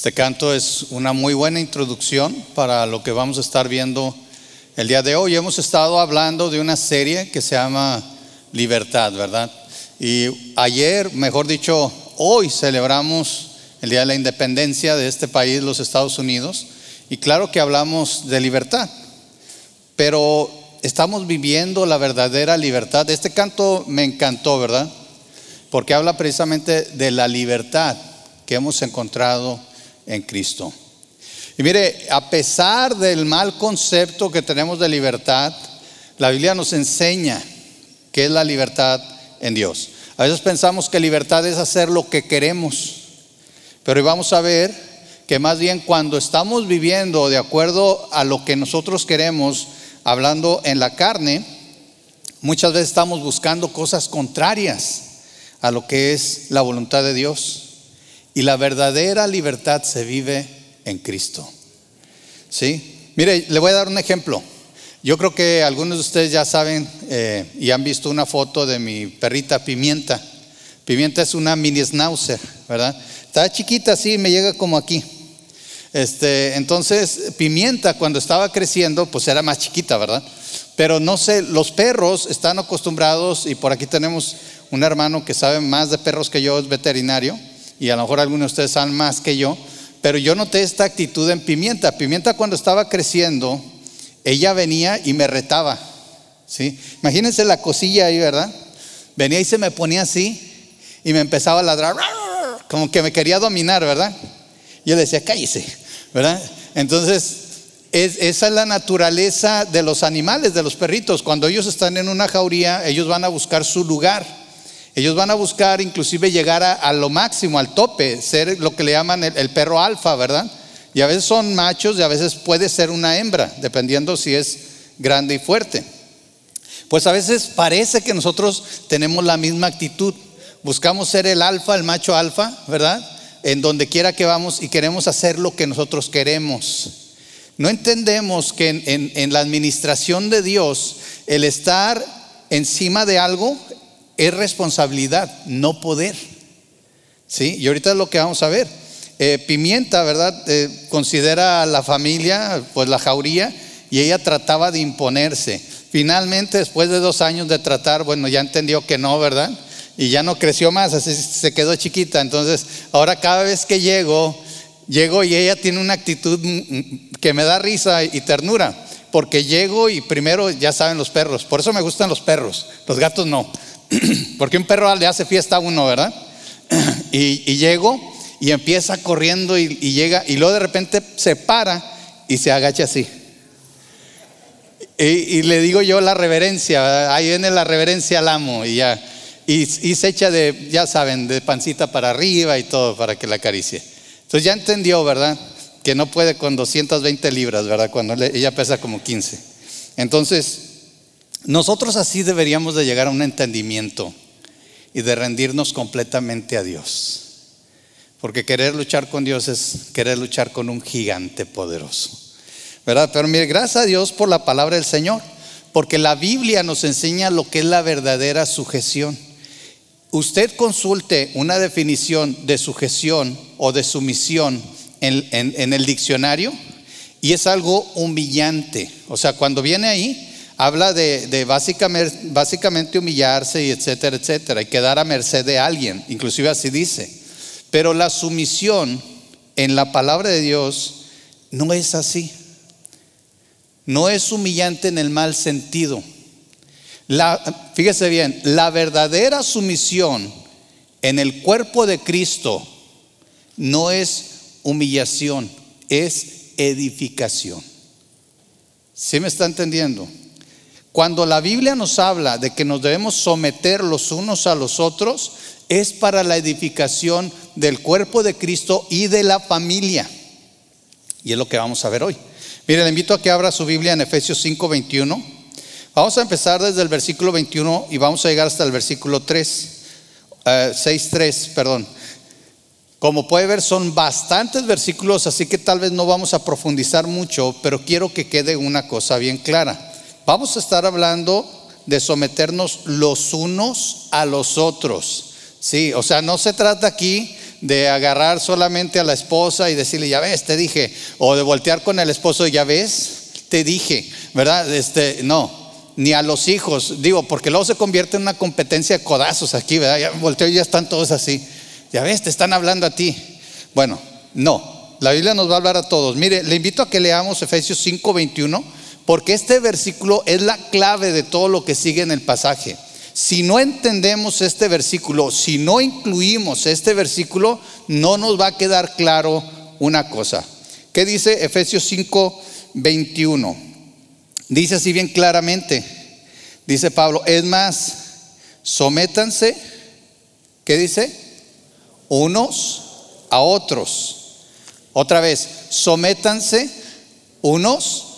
Este canto es una muy buena introducción para lo que vamos a estar viendo el día de hoy. Hemos estado hablando de una serie que se llama Libertad, ¿verdad? Y ayer, mejor dicho, hoy celebramos el Día de la Independencia de este país, los Estados Unidos, y claro que hablamos de libertad, pero estamos viviendo la verdadera libertad. Este canto me encantó, ¿verdad? Porque habla precisamente de la libertad que hemos encontrado en Cristo. Y mire, a pesar del mal concepto que tenemos de libertad, la Biblia nos enseña qué es la libertad en Dios. A veces pensamos que libertad es hacer lo que queremos, pero vamos a ver que más bien cuando estamos viviendo de acuerdo a lo que nosotros queremos, hablando en la carne, muchas veces estamos buscando cosas contrarias a lo que es la voluntad de Dios. Y la verdadera libertad se vive en Cristo. ¿Sí? Mire, le voy a dar un ejemplo. Yo creo que algunos de ustedes ya saben eh, y han visto una foto de mi perrita Pimienta. Pimienta es una mini schnauzer, ¿verdad? Está chiquita así, me llega como aquí. Este, entonces, Pimienta cuando estaba creciendo, pues era más chiquita, ¿verdad? Pero no sé, los perros están acostumbrados, y por aquí tenemos un hermano que sabe más de perros que yo, es veterinario, y a lo mejor algunos de ustedes saben más que yo, pero yo noté esta actitud en Pimienta. Pimienta cuando estaba creciendo, ella venía y me retaba, ¿sí? Imagínense la cosilla ahí, ¿verdad? Venía y se me ponía así y me empezaba a ladrar, como que me quería dominar, ¿verdad? Yo decía, cállese, ¿verdad? Entonces, esa es la naturaleza de los animales, de los perritos. Cuando ellos están en una jauría, ellos van a buscar su lugar. Ellos van a buscar inclusive llegar a, lo máximo, al tope, ser lo que le llaman el, perro alfa, ¿verdad? Y a veces son machos y a veces puede ser una hembra, dependiendo si es grande y fuerte. Pues a veces parece que nosotros tenemos la misma actitud. Buscamos ser el alfa, el macho alfa, ¿verdad? En donde quiera que vamos y queremos hacer lo que nosotros queremos. No entendemos que en, la administración de Dios el estar encima de algo es responsabilidad, no poder. ¿Sí? Y ahorita es lo que vamos a ver. Eh, Pimienta, ¿verdad? Eh, considera a la familia, pues la jauría, y ella trataba de imponerse. Finalmente, después de dos años de tratar, bueno, ya entendió que no, ¿verdad? Y ya no creció más, así se quedó chiquita. Entonces, ahora cada vez que llego, llego y ella tiene una actitud que me da risa y ternura. Porque llego y primero, ya saben los perros, por eso me gustan los perros, los gatos no. Porque un perro le hace fiesta a uno, ¿verdad? Y, llego y empieza corriendo y, llega y luego de repente se para y se agacha así. Y, le digo yo la reverencia, ahí viene la reverencia al amo y ya. Y, se echa de, ya saben, de pancita para arriba y todo para que la acaricie. Entonces ya entendió, ¿verdad? Que no puede con 220 libras, ¿verdad? Cuando ella pesa como 15. Entonces, nosotros así deberíamos de llegar a un entendimiento y de rendirnos completamente a Dios. Porque querer luchar con Dios es querer luchar con un gigante poderoso. ¿Verdad? Pero mire, gracias a Dios por la palabra del Señor. Porque la Biblia nos enseña lo que es la verdadera sujeción. Usted consulte una definición de sujeción o de sumisión en, en el diccionario y es algo humillante. O sea, cuando viene ahí, habla de, básicamente, humillarse y etcétera, etcétera, y quedar a merced de alguien, inclusive así dice. Pero la sumisión en la palabra de Dios no es así. No es humillante en el mal sentido. Fíjese bien, la verdadera sumisión en el cuerpo de Cristo no es humillación, es edificación. ¿Sí me está entendiendo? Cuando la Biblia nos habla de que nos debemos someter los unos a los otros, es para la edificación del cuerpo de Cristo y de la familia. Y es lo que vamos a ver hoy. Mire, le invito a que abra su Biblia en Efesios 5:21. Vamos a empezar desde el versículo 21 y vamos a llegar hasta el versículo 3, 6:3, eh, perdón. Como puede ver, son bastantes versículos, así que tal vez no vamos a profundizar mucho, pero quiero que quede una cosa bien clara. Vamos a estar hablando de someternos los unos a los otros. Sí, o sea, no se trata aquí de agarrar solamente a la esposa y decirle, ya ves, te dije, o de voltear con el esposo, ya ves, te dije, ¿verdad? Este, no, ni a los hijos, digo, porque luego se convierte en una competencia de codazos aquí, ¿verdad? Ya volteo y ya están todos así. Ya ves, te están hablando a ti. Bueno, no, la Biblia nos va a hablar a todos. Mire, le invito a que leamos Efesios 5:21, porque este versículo es la clave de todo lo que sigue en el pasaje. Si no entendemos este versículo, si no incluimos este versículo, no nos va a quedar claro una cosa. ¿Qué dice Efesios 5, 21? Dice así bien claramente, dice Pablo, es más, sométanse, ¿qué dice? Unos a otros. Otra vez, sométanse unos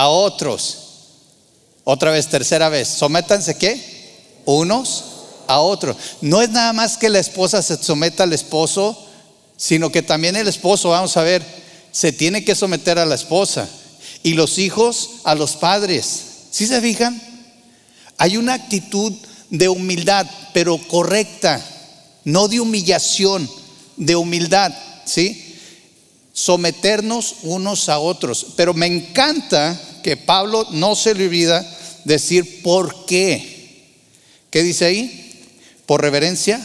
a otros. Otra vez, tercera vez, sométanse qué? unos a otros. No es nada más que la esposa se someta al esposo, sino que también el esposo, vamos a ver, se tiene que someter a la esposa y los hijos a los padres. ¿Sí se fijan? Hay una actitud de humildad, pero correcta, no de humillación, de humildad, ¿sí? Someternos unos a otros. Pero me encanta que Pablo no se le olvida decir por qué. ¿Qué dice ahí? Por reverencia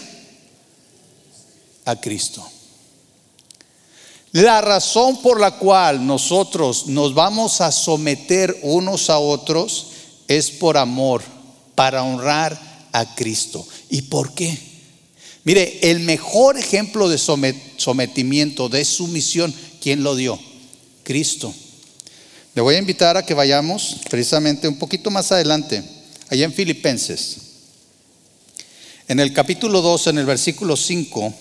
a Cristo. La razón por la cual nosotros nos vamos a someter unos a otros es por amor, para honrar a Cristo. ¿Y por qué? Mire, el mejor ejemplo de sometimiento, de sumisión, ¿quién lo dio? Cristo. Le voy a invitar a que vayamos precisamente un poquito más adelante, allá en Filipenses. En el capítulo 2, en el versículo 5,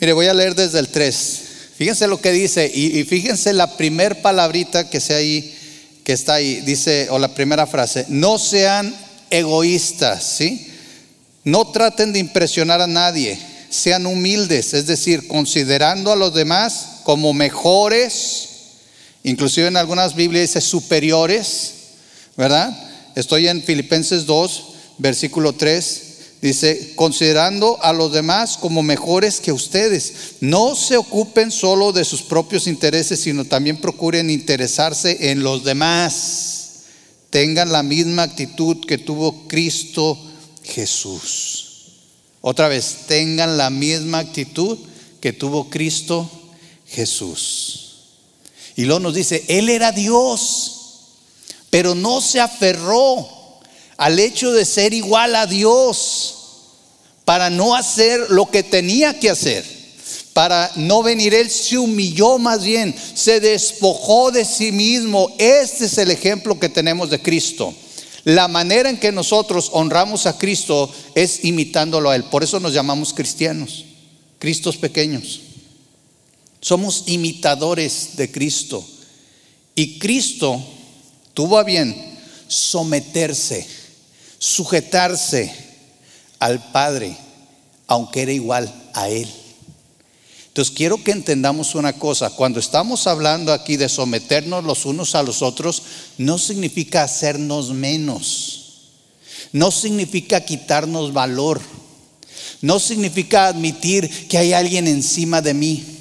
mire, voy a leer desde el 3. Fíjense lo que dice y, fíjense la primer palabrita que, sea ahí, que está ahí, dice, o la primera frase, no sean egoístas, ¿sí? No traten de impresionar a nadie, sean humildes, es decir, considerando a los demás como mejores, inclusive en algunas Biblias dice superiores, ¿verdad? Estoy en Filipenses 2, versículo 3, dice, considerando a los demás como mejores que ustedes, no se ocupen solo de sus propios intereses, sino también procuren interesarse en los demás. Tengan la misma actitud que tuvo Cristo Jesús. Otra vez, tengan la misma actitud que tuvo Cristo Jesús. Y luego nos dice, Él era Dios, pero no se aferró al hecho de ser igual a Dios para no hacer lo que tenía que hacer. Para no venir, Él se humilló más bien, se despojó de sí mismo. Este es el ejemplo que tenemos de Cristo. La manera en que nosotros honramos a Cristo es imitándolo a Él. Por eso nos llamamos cristianos, Cristos pequeños. Somos imitadores de Cristo. Y Cristo tuvo a bien someterse sujetarse al Padre, aunque era igual a Él. Entonces quiero que entendamos una cosa, cuando estamos hablando aquí de someternos los unos a los otros, no significa hacernos menos, no significa quitarnos valor, no significa admitir que hay alguien encima de mí.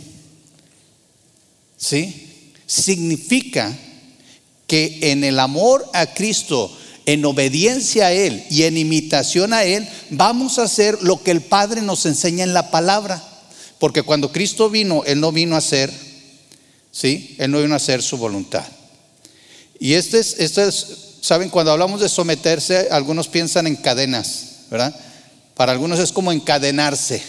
¿Sí? Significa que en el amor a Cristo en obediencia a Él y en imitación a Él, vamos a hacer lo que el Padre nos enseña en la palabra. Porque cuando Cristo vino, Él no vino a hacer, ¿sí? Él no vino a hacer su voluntad. Y este es, este es, saben, cuando hablamos de someterse, algunos piensan en cadenas, ¿verdad? Para algunos es como encadenarse.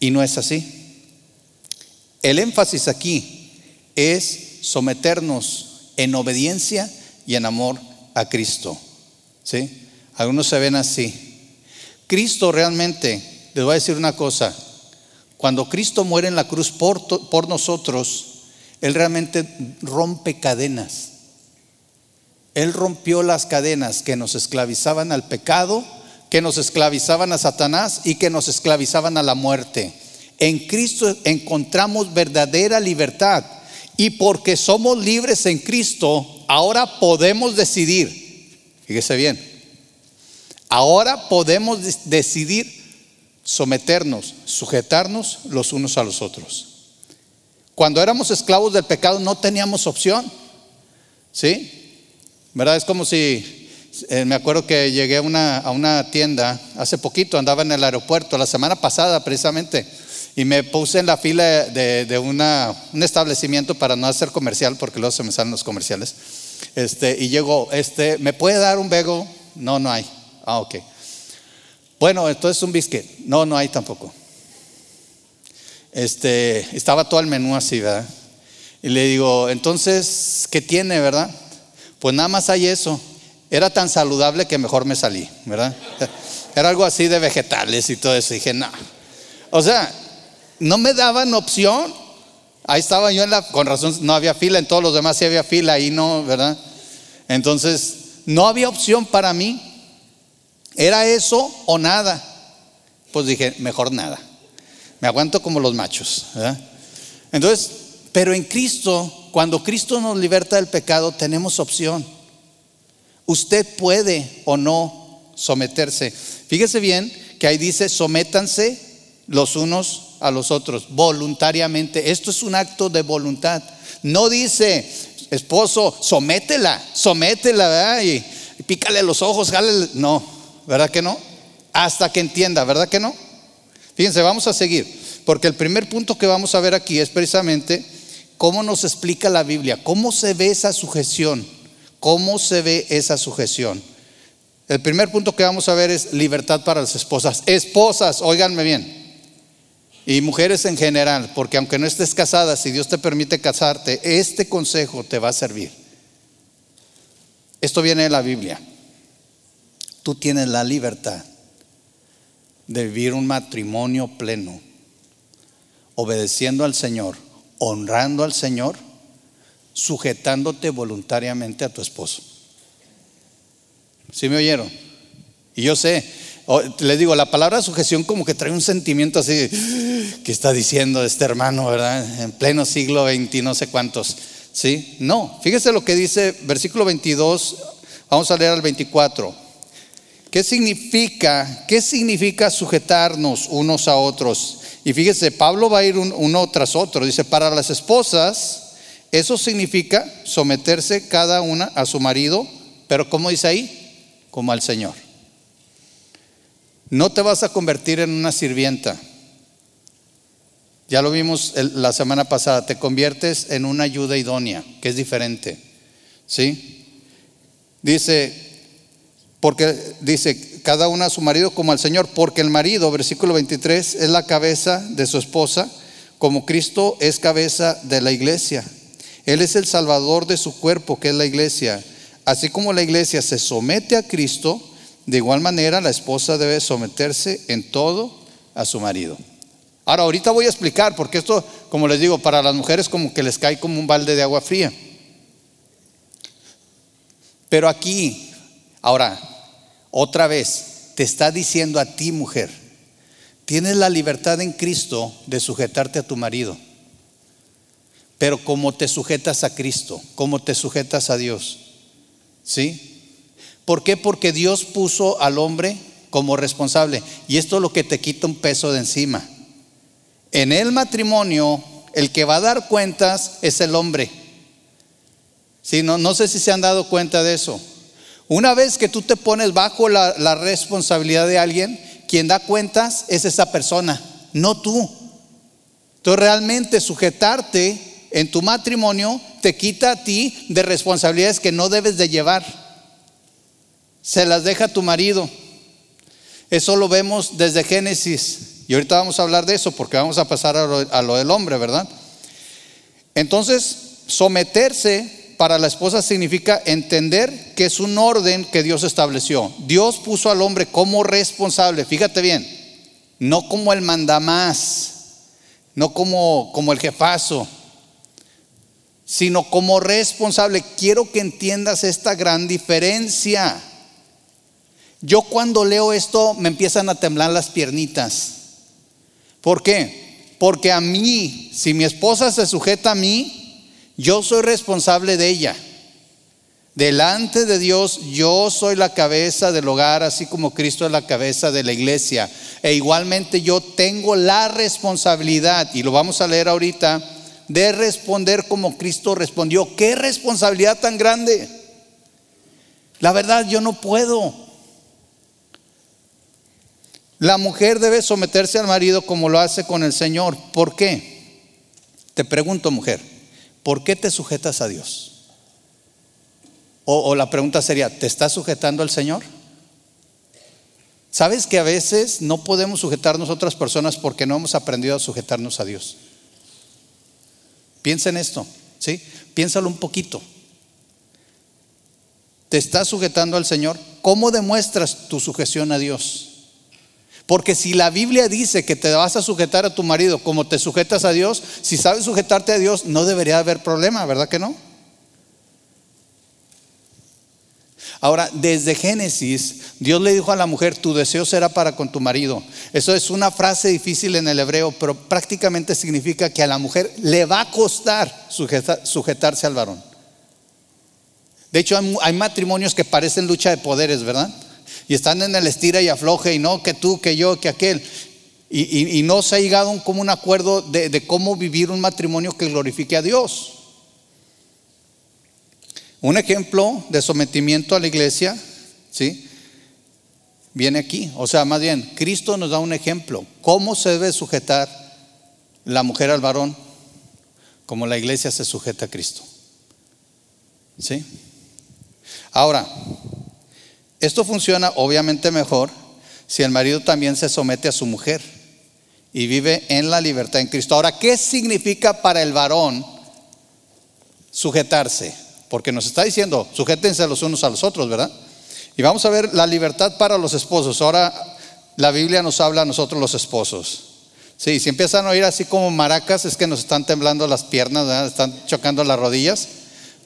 Y no es así. El énfasis aquí es someternos en obediencia y en amor a Cristo. ¿Sí? Algunos se ven así. Cristo realmente, les voy a decir una cosa, cuando Cristo muere en la cruz por, por nosotros, Él realmente rompe cadenas. Él rompió las cadenas que nos esclavizaban al pecado, que nos esclavizaban a Satanás y que nos esclavizaban a la muerte. En Cristo encontramos verdadera libertad. Y porque somos libres en Cristo, ahora podemos decidir, fíjese bien, ahora podemos decidir someternos, sujetarnos los unos a los otros. Cuando éramos esclavos del pecado no teníamos opción. ¿Sí? ¿Verdad? Es como si, eh, me acuerdo que llegué a una, a una tienda hace poquito, andaba en el aeropuerto, la semana pasada precisamente, y me puse en la fila de, una, un establecimiento para no hacer comercial, porque luego se me salen los comerciales. Este, y llegó, este, ¿me puede dar un bego? No, no hay. Ah, ok. Bueno, entonces un biscuit. No, no hay tampoco. Este, estaba todo el menú así, ¿verdad? Y le digo, entonces, ¿qué tiene, verdad? Pues nada más hay eso. Era tan saludable que mejor me salí, ¿verdad? Era algo así de vegetales y todo eso. dije, no. O sea, no me daban opción. Ahí estaba yo en la, con razón, no había fila, en todos los demás sí había fila, ahí no, ¿verdad? Entonces, no había opción para mí. ¿Era eso o nada? Pues dije, mejor nada. Me aguanto como los machos. Entonces, pero en Cristo, cuando Cristo nos liberta del pecado, tenemos opción. Usted puede o no someterse. Fíjese bien que ahí dice, sométanse los unos a los otros, voluntariamente. Esto es un acto de voluntad. No dice, esposo, sométela, sométela. Y, pícale los ojos, jale. No, ¿verdad que no? Hasta que entienda, ¿verdad que no? Fíjense, vamos a seguir, porque el primer punto que vamos a ver aquí es precisamente cómo nos explica la Biblia, cómo se ve esa sujeción, cómo se ve esa sujeción. El primer punto que vamos a ver es libertad para las esposas. Esposas, óiganme bien. Y mujeres en general, porque aunque no estés casada, si Dios te permite casarte, este consejo te va a servir. Esto viene de la Biblia tú tienes la libertad de vivir un matrimonio pleno, obedeciendo al Señor, honrando al Señor, sujetándote voluntariamente a tu esposo. ¿Sí me oyeron? Y yo sé, les digo, la palabra sujeción como que trae un sentimiento así, que está diciendo este hermano, ¿verdad? En pleno siglo XX, no sé cuántos. ¿Sí? No, fíjese lo que dice versículo 22, vamos a leer al 24. ¿Qué significa? ¿Qué significa sujetarnos unos a otros? Y fíjese, Pablo va a ir uno tras otro. Dice, para las esposas, eso significa someterse cada una a su marido, pero ¿cómo dice ahí? Como al Señor. No te vas a convertir en una sirvienta. Ya lo vimos la semana pasada, te conviertes en una ayuda idónea, que es diferente. ¿Sí? Dice, porque dice, cada una a su marido como al Señor, porque el marido, versículo 23, es la cabeza de su esposa, como Cristo es cabeza de la iglesia. Él es el salvador de su cuerpo, que es la iglesia. Así como la iglesia se somete a Cristo, de igual manera la esposa debe someterse en todo a su marido. Ahora, ahorita voy a explicar, porque esto, como les digo, para las mujeres como que les cae como un balde de agua fría. Pero aquí, ahora, otra vez, te está diciendo a ti, mujer, tienes la libertad en Cristo de sujetarte a tu marido. Pero como te sujetas a Cristo, como te sujetas a Dios. ¿Sí? ¿Por qué? Porque Dios puso al hombre como responsable. Y esto es lo que te quita un peso de encima. En el matrimonio, el que va a dar cuentas es el hombre. ¿Sí? No, no sé si se han dado cuenta de eso. Una vez que tú te pones bajo la, responsabilidad de alguien, quien da cuentas es esa persona, no tú. Entonces realmente sujetarte en tu matrimonio te quita a ti de responsabilidades que no debes de llevar. Se las deja tu marido. Eso lo vemos desde Génesis. Y ahorita vamos a hablar de eso porque vamos a pasar a lo, a lo del hombre, ¿verdad? Entonces, someterse para la esposa significa entender que es un orden que Dios estableció. Dios puso al hombre como responsable, fíjate bien, no como el mandamás, no como, como el jefazo, sino como responsable. Quiero que entiendas esta gran diferencia. Yo cuando leo esto me empiezan a temblar las piernitas. ¿Por qué? Porque a mí, si mi esposa se sujeta a mí, yo soy responsable de ella. Delante de Dios yo soy la cabeza del hogar, así como Cristo es la cabeza de la iglesia. E igualmente yo tengo la responsabilidad, y lo vamos a leer ahorita, de responder como Cristo respondió. ¿Qué responsabilidad tan grande? La verdad, yo no puedo. La mujer debe someterse al marido como lo hace con el Señor. ¿Por qué? Te pregunto, mujer, ¿por qué te sujetas a Dios? O, la pregunta sería, ¿te estás sujetando al Señor? ¿Sabes que a veces no podemos sujetarnos a otras personas porque no hemos aprendido a sujetarnos a Dios? Piensa en esto, ¿sí? Piénsalo un poquito. ¿Te estás sujetando al Señor? ¿Cómo demuestras tu sujeción a Dios? Porque si la Biblia dice que te vas a sujetar a tu marido como te sujetas a Dios, si sabes sujetarte a Dios, no debería haber problema, ¿verdad que no? Ahora, desde Génesis, Dios le dijo a la mujer, tu deseo será para con tu marido. Eso es una frase difícil en el hebreo, pero prácticamente significa que a la mujer le va a costar sujetarse al varón. De hecho, hay, matrimonios que parecen lucha de poderes, ¿verdad? Y están en el estira y afloje, y no que tú, que yo, que aquel. Y, no se ha llegado a un acuerdo de cómo vivir un matrimonio que glorifique a Dios. Un ejemplo de sometimiento a la iglesia, ¿sí? Viene aquí. O sea, más bien, Cristo nos da un ejemplo. ¿Cómo se debe sujetar la mujer al varón? Como la iglesia se sujeta a Cristo. ¿Sí? Ahora, esto funciona obviamente mejor si el marido también se somete a su mujer y vive en la libertad en Cristo. Ahora, ¿qué significa para el varón sujetarse? porque nos está diciendo, sujétense los unos a los otros, ¿verdad? Y vamos a ver la libertad para los esposos. Ahora la Biblia nos habla a nosotros los esposos. Sí, si empiezan a oír así como maracas, es que nos están temblando las piernas, están chocando las rodillas,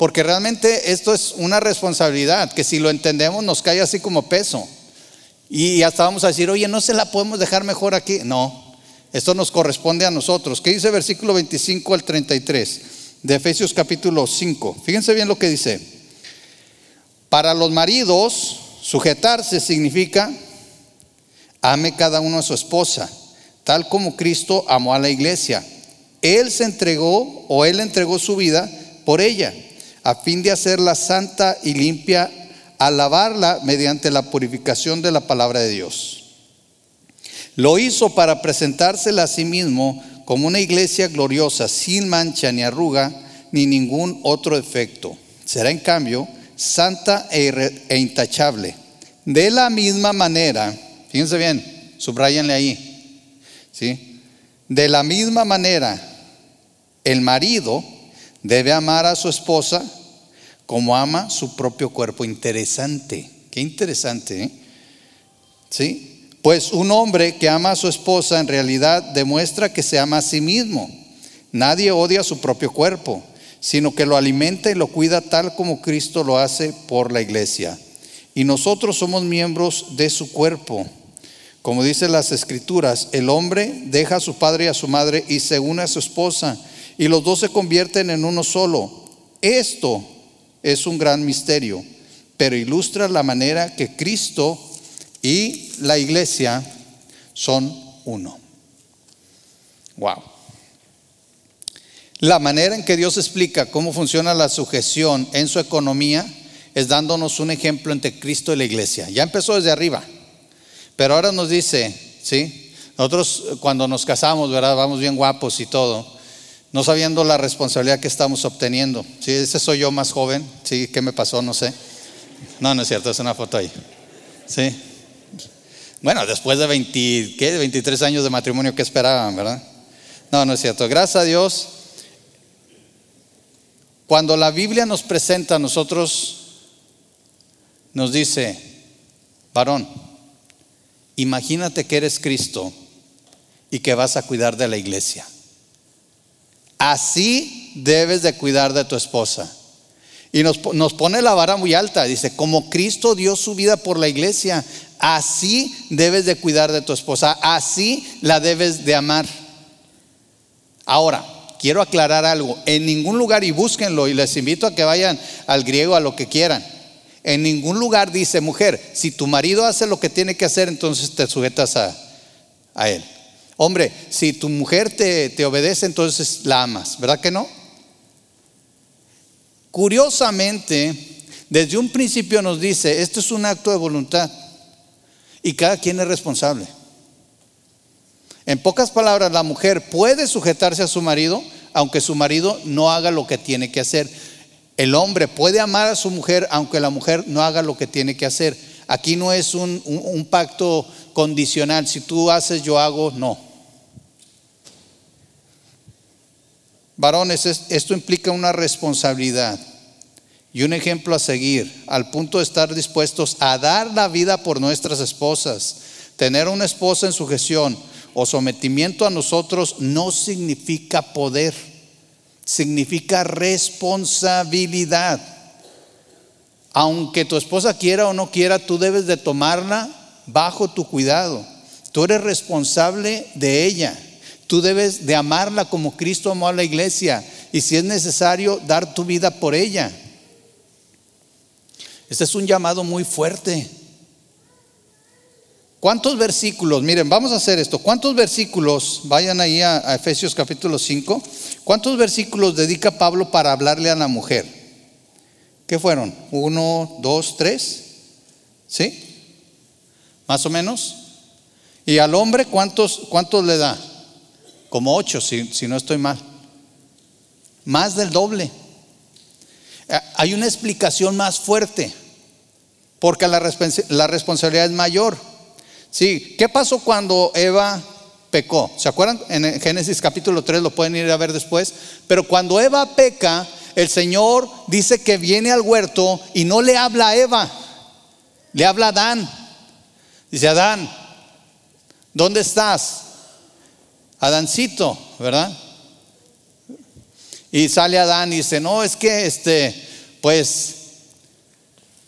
porque realmente esto es una responsabilidad que si lo entendemos nos cae así como peso. Y hasta vamos a decir, oye, no se la podemos dejar mejor aquí. No, esto nos corresponde a nosotros. ¿Qué dice versículo 25 al 33? de Efesios capítulo 5. Fíjense bien lo que dice. Para los maridos, sujetarse significa ame cada uno a su esposa, tal como Cristo amó a la iglesia. Él se entregó o él entregó su vida por ella, a fin de hacerla santa y limpia, alabarla mediante la purificación de la palabra de Dios. Lo hizo para presentársela a sí mismo como una iglesia gloriosa, sin mancha ni arruga, ni ningún otro efecto. Será en cambio santa e, e, intachable. De la misma manera, fíjense bien, subrayenle ahí, ¿sí? De la misma manera, el marido debe amar a su esposa como ama su propio cuerpo. Interesante, qué interesante, ¿eh? ¿sí? Pues un hombre que ama a su esposa en realidad demuestra que se ama a sí mismo. Nadie odia su propio cuerpo, sino que lo alimenta y lo cuida tal como Cristo lo hace por la iglesia. Y nosotros somos miembros de su cuerpo. Como dicen las escrituras, el hombre deja a su padre y a su madre y se une a su esposa, y los dos se convierten en uno solo. Esto es un gran misterio, pero ilustra la manera que Cristo y la iglesia son uno. Wow. La manera en que Dios explica cómo funciona la sujeción en su economía es dándonos un ejemplo entre Cristo y la iglesia. Ya empezó desde arriba, pero ahora nos dice, ¿sí? Nosotros cuando nos casamos, ¿verdad? Vamos bien guapos y todo, no sabiendo la responsabilidad que estamos obteniendo. Sí, ese soy yo más joven, ¿sí? ¿Qué me pasó? No sé. No, no es cierto, es una foto ahí. Sí. Bueno, después de 20, ¿qué? 23 años de matrimonio, ¿qué esperaban, verdad? No, no es cierto. Gracias a Dios. Cuando la Biblia nos presenta a nosotros, nos dice, varón, imagínate que eres Cristo y que vas a cuidar de la iglesia. Así debes de cuidar de tu esposa. Y nos, nos, pone la vara muy alta. Dice, como Cristo dio su vida por la iglesia, Así debes de cuidar de tu esposa, así la debes de amar. Ahora, quiero aclarar algo. En ningún lugar, y búsquenlo, y les invito a que vayan al griego a lo que quieran. En ningún lugar dice, mujer, si tu marido hace lo que tiene que hacer, entonces te sujetas a, a él. Hombre, si tu mujer te, te obedece, entonces la amas, ¿verdad que no? Curiosamente, desde un principio nos dice, esto es un acto de voluntad y cada quien es responsable. En pocas palabras, la mujer puede sujetarse a su marido, aunque su marido no haga lo que tiene que hacer. El hombre puede amar a su mujer, aunque la mujer no haga lo que tiene que hacer. Aquí no es un, un pacto condicional, si tú haces, yo hago, no. Varones, esto implica una responsabilidad y un ejemplo a seguir, al punto de estar dispuestos a dar la vida por nuestras esposas. Tener una esposa en sujeción o sometimiento a nosotros no significa poder, significa responsabilidad. Aunque tu esposa quiera o no quiera, tú debes de tomarla bajo tu cuidado. Tú eres responsable de ella. Tú debes de amarla como Cristo amó a la iglesia y si es necesario dar tu vida por ella. Este es un llamado muy fuerte. ¿Cuántos versículos? Miren, vamos a hacer esto. ¿Cuántos versículos? Vayan ahí a, Efesios capítulo 5. ¿Cuántos versículos dedica Pablo para hablarle a la mujer? ¿Qué fueron? ¿Uno, dos, tres? ¿Sí? ¿Más o menos? ¿Y al hombre cuántos, cuántos le da? Como ocho, si, no estoy mal. Más del doble. Eh, hay una explicación más fuerte, porque la, responsabilidad es mayor. Sí, ¿qué pasó cuando Eva pecó? ¿Se acuerdan? En Génesis capítulo 3 lo pueden ir a ver después. Pero cuando Eva peca, el Señor dice que viene al huerto y no le habla a Eva, le habla a Adán. Dice, Adán, ¿dónde estás? Adancito, ¿verdad? Y sale Adán y dice, no, es que este, pues,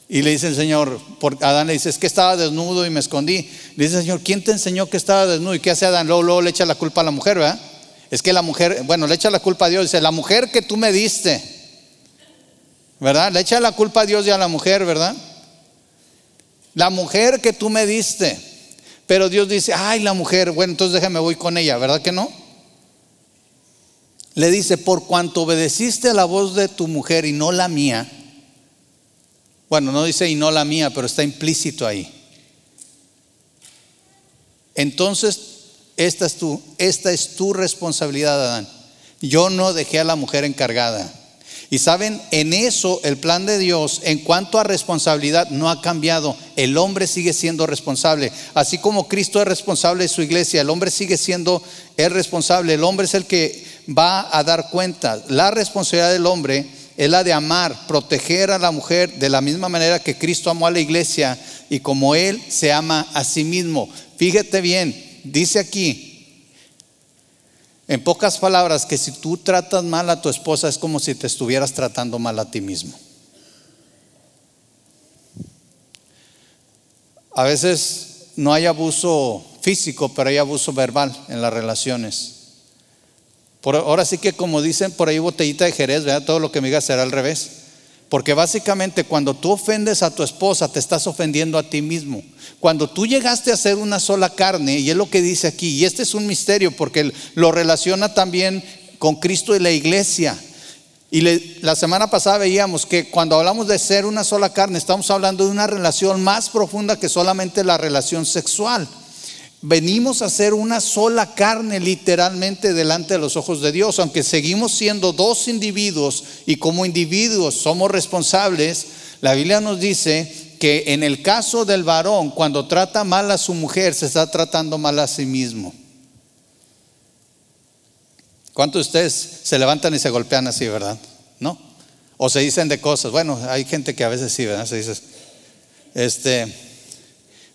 y le dice el Señor, por, Adán le dice, es que estaba desnudo y me escondí. Le dice el Señor, ¿quién te enseñó que estaba desnudo? ¿Y qué hace Adán? Luego, luego le echa la culpa a la mujer, ¿verdad? Es que la mujer, bueno, le echa la culpa a Dios, dice, la mujer que tú me diste, ¿verdad? Le echa la culpa a Dios y a la mujer, ¿verdad? La mujer que tú me diste. Pero Dios dice, ay, la mujer, bueno, entonces déjame voy con ella, ¿verdad que no? Le dice, por cuanto obedeciste a la voz de tu mujer y no la mía, bueno, no dice y no la mía, pero está implícito ahí. Entonces, esta es tu, esta es tu responsabilidad, Adán. Yo no dejé a la mujer encargada. Y saben, en eso el plan de Dios en cuanto a responsabilidad no ha cambiado. El hombre sigue siendo responsable. Así como Cristo es responsable de su iglesia, el hombre sigue siendo el responsable. El hombre es el que va a dar cuenta. La responsabilidad del hombre es la de amar, proteger a la mujer de la misma manera que Cristo amó a la iglesia y como Él se ama a sí mismo. Fíjate bien, dice aquí, en pocas palabras, que si tú tratas mal a tu esposa es como si te estuvieras tratando mal a ti mismo. A veces no hay abuso físico, pero hay abuso verbal en las relaciones. Por, ahora sí que como dicen por ahí botellita de Jerez, ¿verdad? todo lo que me digas será al revés. Porque básicamente cuando tú ofendes a tu esposa, te estás ofendiendo a ti mismo. Cuando tú llegaste a ser una sola carne, y es lo que dice aquí, y este es un misterio porque lo relaciona también con Cristo y la iglesia. Y la semana pasada veíamos que cuando hablamos de ser una sola carne, estamos hablando de una relación más profunda que solamente la relación sexual venimos a ser una sola carne literalmente delante de los ojos de Dios, aunque seguimos siendo dos individuos y como individuos somos responsables, la Biblia nos dice que en el caso del varón, cuando trata mal a su mujer, se está tratando mal a sí mismo. ¿Cuántos de ustedes se levantan y se golpean así, verdad? ¿No? O se dicen de cosas. Bueno, hay gente que a veces sí, ¿verdad? Se dice. Este,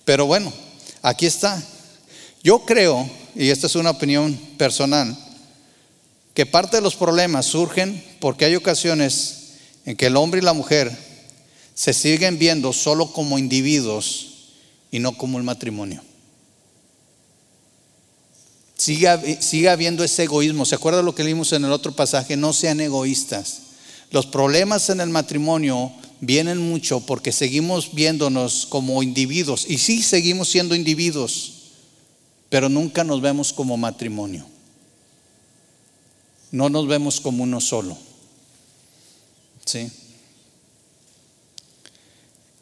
pero bueno, aquí está. Yo creo, y esta es una opinión personal, que parte de los problemas surgen porque hay ocasiones en que el hombre y la mujer se siguen viendo solo como individuos y no como un matrimonio. Siga, siga habiendo ese egoísmo. ¿Se acuerda lo que leímos en el otro pasaje? No sean egoístas. Los problemas en el matrimonio vienen mucho porque seguimos viéndonos como individuos. Y sí seguimos siendo individuos, pero nunca nos vemos como matrimonio. No nos vemos como uno solo. ¿Sí?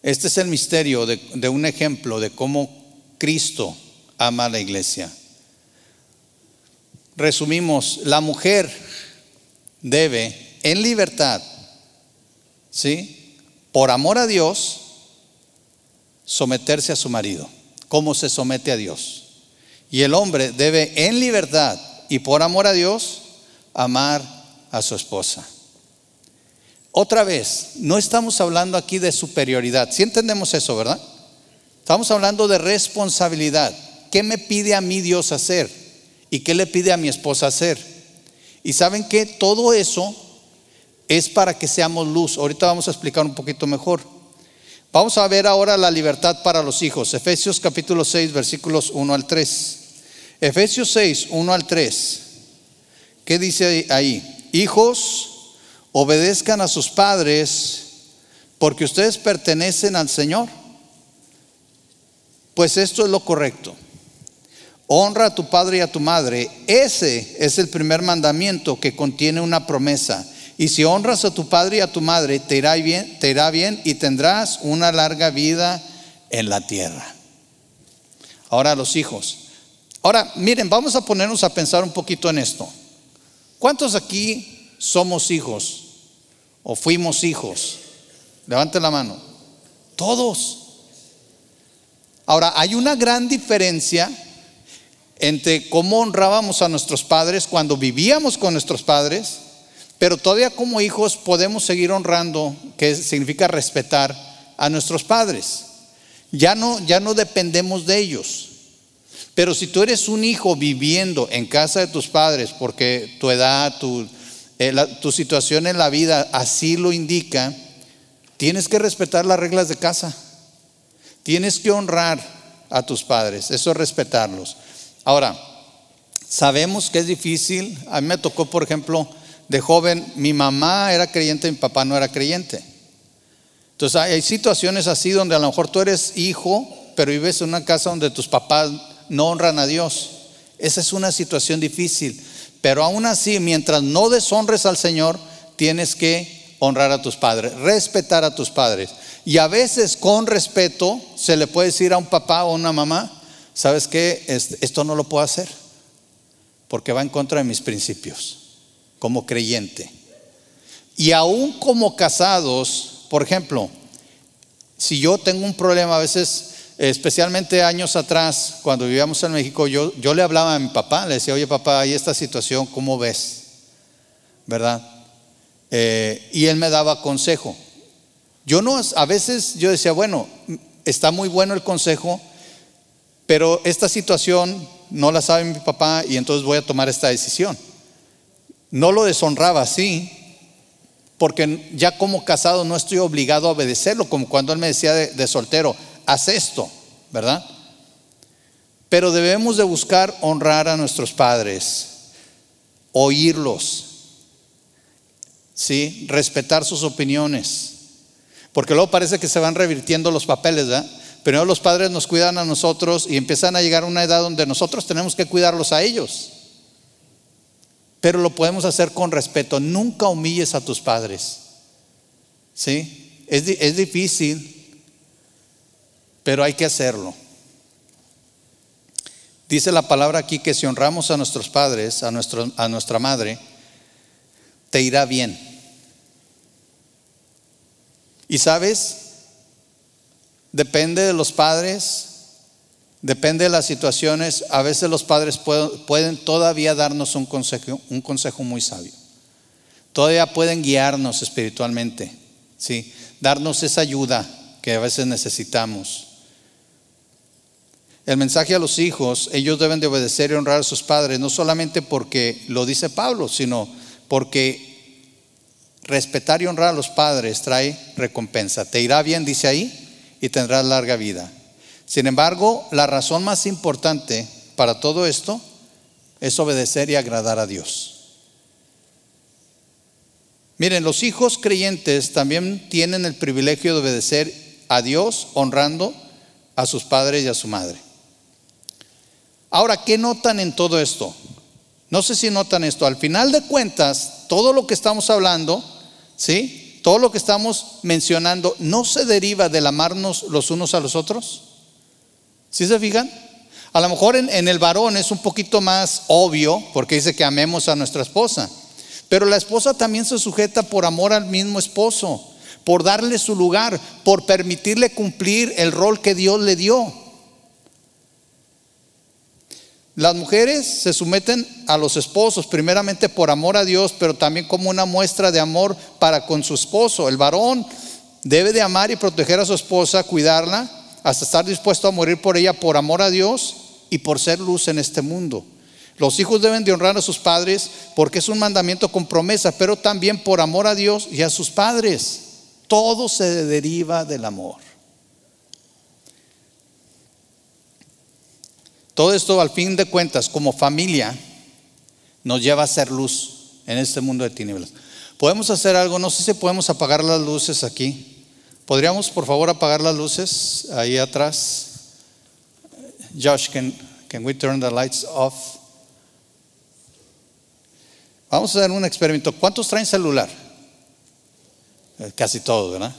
Este es el misterio de, un ejemplo de cómo Cristo ama a la iglesia. Resumimos, la mujer debe en libertad, ¿sí? Por amor a Dios, someterse a su marido, como se somete a Dios. Y el hombre debe en libertad y por amor a Dios amar a su esposa. Otra vez, no estamos hablando aquí de superioridad. Si entendemos eso, ¿verdad? Estamos hablando de responsabilidad. ¿Qué me pide a mí Dios hacer? ¿Y qué le pide a mi esposa hacer? Y saben que todo eso es para que seamos luz. Ahorita vamos a explicar un poquito mejor. Vamos a ver ahora la libertad para los hijos. Efesios capítulo 6, versículos 1 al 3. Efesios 6, 1 al 3. ¿Qué dice ahí? Hijos, obedezcan a sus padres porque ustedes pertenecen al Señor. Pues esto es lo correcto. Honra a tu padre y a tu madre. Ese es el primer mandamiento que contiene una promesa. Y si honras a tu padre y a tu madre, te irá bien, te irá bien y tendrás una larga vida en la tierra. Ahora los hijos. Ahora, miren, vamos a ponernos a pensar un poquito en esto. ¿Cuántos aquí somos hijos o fuimos hijos? Levante la mano. Todos. Ahora, hay una gran diferencia entre cómo honrábamos a nuestros padres cuando vivíamos con nuestros padres, pero todavía como hijos podemos seguir honrando, que significa respetar a nuestros padres. Ya no, ya no dependemos de ellos. Pero si tú eres un hijo viviendo en casa de tus padres, porque tu edad, tu, eh, tu situación en la vida así lo indica, tienes que respetar las reglas de casa. Tienes que honrar a tus padres, eso es respetarlos. Ahora, sabemos que es difícil. A mí me tocó, por ejemplo, de joven, mi mamá era creyente, mi papá no era creyente. Entonces hay situaciones así donde a lo mejor tú eres hijo, pero vives en una casa donde tus papás no honran a Dios. Esa es una situación difícil. Pero aún así, mientras no deshonres al Señor, tienes que honrar a tus padres, respetar a tus padres. Y a veces con respeto se le puede decir a un papá o una mamá, ¿sabes qué? Esto no lo puedo hacer porque va en contra de mis principios como creyente. Y aún como casados, por ejemplo, si yo tengo un problema a veces, especialmente años atrás, cuando vivíamos en México, yo, yo le hablaba a mi papá, le decía, oye papá, hay esta situación, ¿cómo ves? ¿Verdad? Eh, y él me daba consejo. Yo no, a veces yo decía, bueno, está muy bueno el consejo, pero esta situación no la sabe mi papá y entonces voy a tomar esta decisión. No lo deshonraba así, porque ya como casado no estoy obligado a obedecerlo, como cuando él me decía de, de soltero, haz esto, ¿verdad? Pero debemos de buscar honrar a nuestros padres, oírlos, ¿sí? respetar sus opiniones. Porque luego parece que se van revirtiendo los papeles, ¿verdad? Pero los padres nos cuidan a nosotros y empiezan a llegar a una edad donde nosotros tenemos que cuidarlos a ellos. Pero lo podemos hacer con respeto. Nunca humilles a tus padres. ¿Sí? Es, es difícil, pero hay que hacerlo. Dice la palabra aquí que si honramos a nuestros padres, a, nuestro, a nuestra madre, te irá bien. Y sabes, depende de los padres, depende de las situaciones. A veces los padres pueden, todavía darnos un consejo, un consejo muy sabio. Todavía pueden guiarnos espiritualmente, ¿sí? darnos esa ayuda que a veces necesitamos. El mensaje a los hijos, ellos deben de obedecer y honrar a sus padres, no solamente porque lo dice Pablo, sino porque respetar y honrar a los padres trae recompensa. Te irá bien, dice ahí, y tendrás larga vida. Sin embargo, la razón más importante para todo esto es obedecer y agradar a Dios. Miren, los hijos creyentes también tienen el privilegio de obedecer a Dios honrando a sus padres y a su madre. Ahora, ¿qué notan en todo esto? No sé si notan esto. Al final de cuentas, todo lo que estamos hablando, ¿sí? Todo lo que estamos mencionando, ¿no se deriva del amarnos los unos a los otros? ¿Sí se fijan? A lo mejor en, en el varón es un poquito más obvio, porque dice que amemos a nuestra esposa. Pero la esposa también se sujeta por amor al mismo esposo, por darle su lugar, por permitirle cumplir el rol que Dios le dio. Las mujeres se someten a los esposos primeramente por amor a Dios, pero también como una muestra de amor para con su esposo. El varón debe de amar y proteger a su esposa, cuidarla, hasta estar dispuesto a morir por ella por amor a Dios y por ser luz en este mundo. Los hijos deben de honrar a sus padres porque es un mandamiento con promesa, pero también por amor a Dios y a sus padres. Todo se deriva del amor. Todo esto al fin de cuentas, como familia, nos lleva a ser luz en este mundo de tinieblas. Podemos hacer algo, no sé si podemos apagar las luces aquí. ¿Podríamos por favor apagar las luces ahí atrás? Josh, can, can we turn the lights off? Vamos a hacer un experimento. ¿Cuántos traen celular? Eh, casi todos, ¿verdad?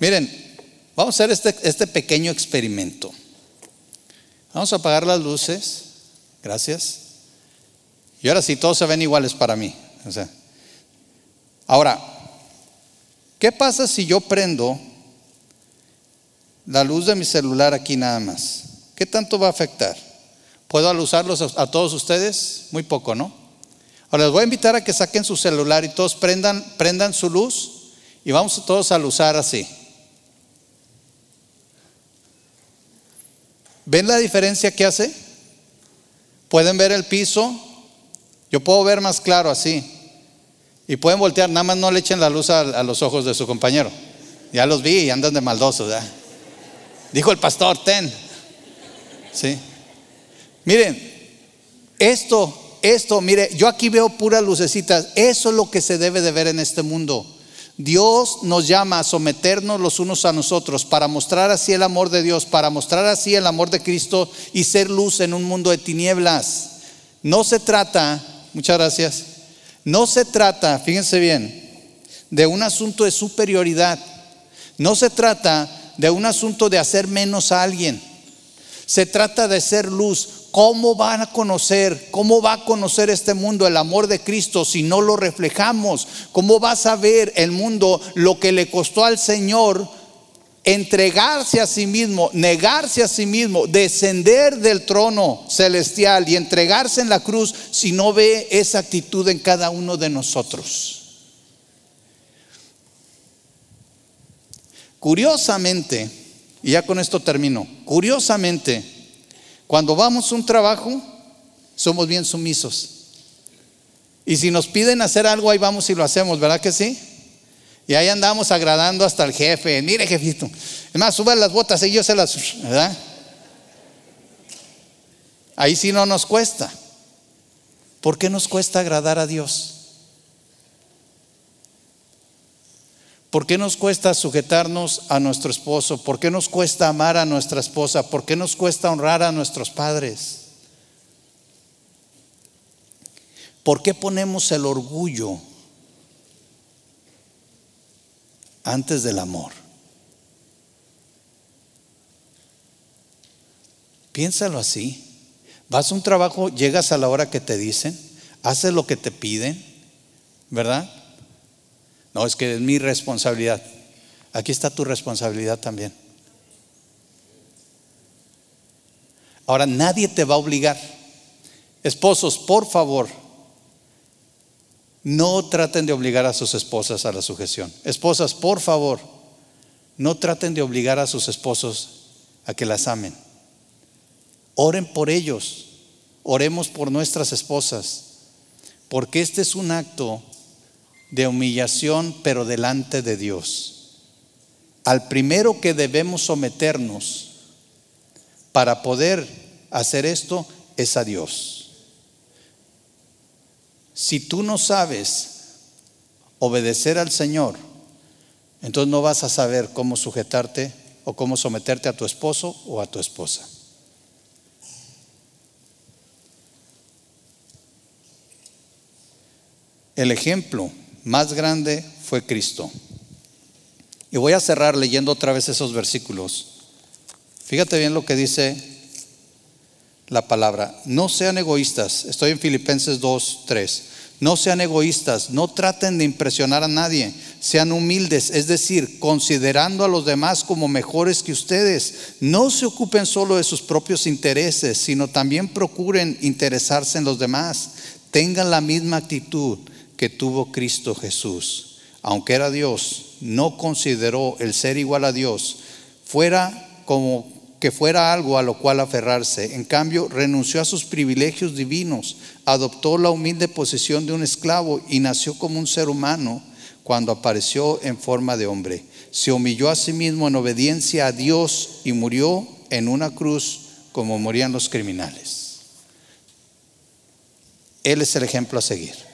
Miren, vamos a hacer este, este pequeño experimento. Vamos a apagar las luces. Gracias. Y ahora sí, todos se ven iguales para mí. O sea, ahora, ¿qué pasa si yo prendo la luz de mi celular aquí nada más? ¿Qué tanto va a afectar? ¿Puedo usarlos a todos ustedes? Muy poco, ¿no? Ahora les voy a invitar a que saquen su celular y todos prendan, prendan su luz y vamos todos a usar así. ¿Ven la diferencia que hace? ¿Pueden ver el piso? Yo puedo ver más claro así. Y pueden voltear, nada más no le echen la luz a, los ojos de su compañero. Ya los vi y andan de maldosos. Dijo el pastor, ten. ¿Sí? Miren, esto esto, mire, yo aquí veo puras lucecitas. Eso es lo que se debe de ver en este mundo. Dios nos llama a someternos los unos a nosotros para mostrar así el amor de Dios, para mostrar así el amor de Cristo y ser luz en un mundo de tinieblas. No se trata, muchas gracias, no se trata, fíjense bien, de un asunto de superioridad. No se trata de un asunto de hacer menos a alguien. Se trata de ser luz. ¿Cómo van a conocer? ¿Cómo va a conocer este mundo el amor de Cristo si no lo reflejamos? ¿Cómo va a saber el mundo lo que le costó al Señor entregarse a sí mismo, negarse a sí mismo, descender del trono celestial y entregarse en la cruz si no ve esa actitud en cada uno de nosotros? Curiosamente, y ya con esto termino. Curiosamente, cuando vamos a un trabajo, somos bien sumisos. Y si nos piden hacer algo, ahí vamos y lo hacemos, ¿verdad que sí? Y ahí andamos agradando hasta el jefe. Mire, jefito. Es más, suba las botas y yo se las. ¿Verdad? Ahí sí no nos cuesta. ¿Por qué nos cuesta agradar a Dios? ¿Por qué nos cuesta sujetarnos a nuestro esposo? ¿Por qué nos cuesta amar a nuestra esposa? ¿Por qué nos cuesta honrar a nuestros padres? ¿Por qué ponemos el orgullo antes del amor? Piénsalo así. Vas a un trabajo, llegas a la hora que te dicen, haces lo que te piden, ¿verdad? No, es que es mi responsabilidad. Aquí está tu responsabilidad también. Ahora, nadie te va a obligar. Esposos, por favor, no traten de obligar a sus esposas a la sujeción. Esposas, por favor, no traten de obligar a sus esposos a que las amen. Oren por ellos. Oremos por nuestras esposas. Porque este es un acto de humillación, pero delante de Dios. Al primero que debemos someternos para poder hacer esto es a Dios. Si tú no sabes obedecer al Señor, entonces no vas a saber cómo sujetarte o cómo someterte a tu esposo o a tu esposa. El ejemplo más grande fue Cristo. Y voy a cerrar leyendo otra vez esos versículos. Fíjate bien lo que dice la palabra. No sean egoístas. Estoy en Filipenses 2, 3. No sean egoístas, no traten de impresionar a nadie, sean humildes, es decir, considerando a los demás como mejores que ustedes. No se ocupen solo de sus propios intereses, sino también procuren interesarse en los demás. Tengan la misma actitud que tuvo Cristo Jesús. Aunque era Dios, no consideró el ser igual a Dios fuera como que fuera algo a lo cual aferrarse. En cambio, renunció a sus privilegios divinos, adoptó la humilde posición de un esclavo y nació como un ser humano cuando apareció en forma de hombre. Se humilló a sí mismo en obediencia a Dios y murió en una cruz como morían los criminales. Él es el ejemplo a seguir.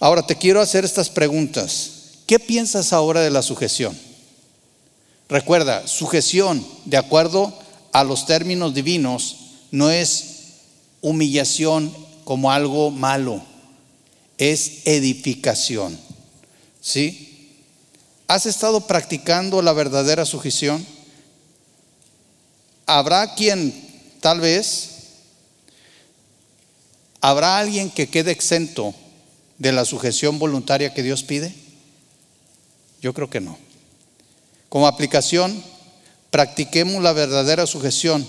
Ahora te quiero hacer estas preguntas. ¿Qué piensas ahora de la sujeción? Recuerda, sujeción, de acuerdo a los términos divinos, no es humillación como algo malo, es edificación. ¿Sí? ¿Has estado practicando la verdadera sujeción? Habrá quien, tal vez, habrá alguien que quede exento de la sujeción voluntaria que Dios pide. Yo creo que no. Como aplicación, practiquemos la verdadera sujeción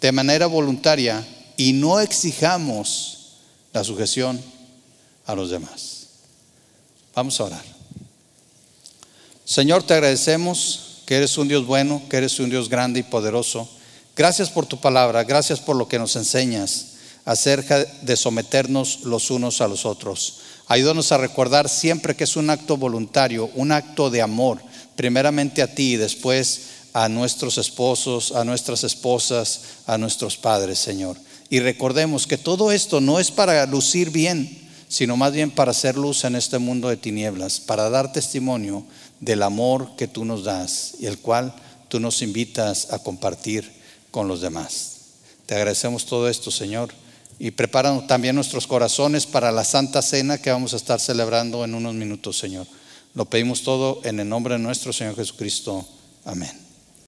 de manera voluntaria y no exijamos la sujeción a los demás. Vamos a orar. Señor, te agradecemos que eres un Dios bueno, que eres un Dios grande y poderoso. Gracias por tu palabra, gracias por lo que nos enseñas acerca de someternos los unos a los otros. Ayúdanos a recordar siempre que es un acto voluntario, un acto de amor, primeramente a ti y después a nuestros esposos, a nuestras esposas, a nuestros padres, Señor. Y recordemos que todo esto no es para lucir bien, sino más bien para hacer luz en este mundo de tinieblas, para dar testimonio del amor que tú nos das y el cual tú nos invitas a compartir con los demás. Te agradecemos todo esto, Señor, y prepara también nuestros corazones para la Santa Cena que vamos a estar celebrando en unos minutos, Señor. Lo pedimos todo en el nombre de nuestro Señor Jesucristo. Amén.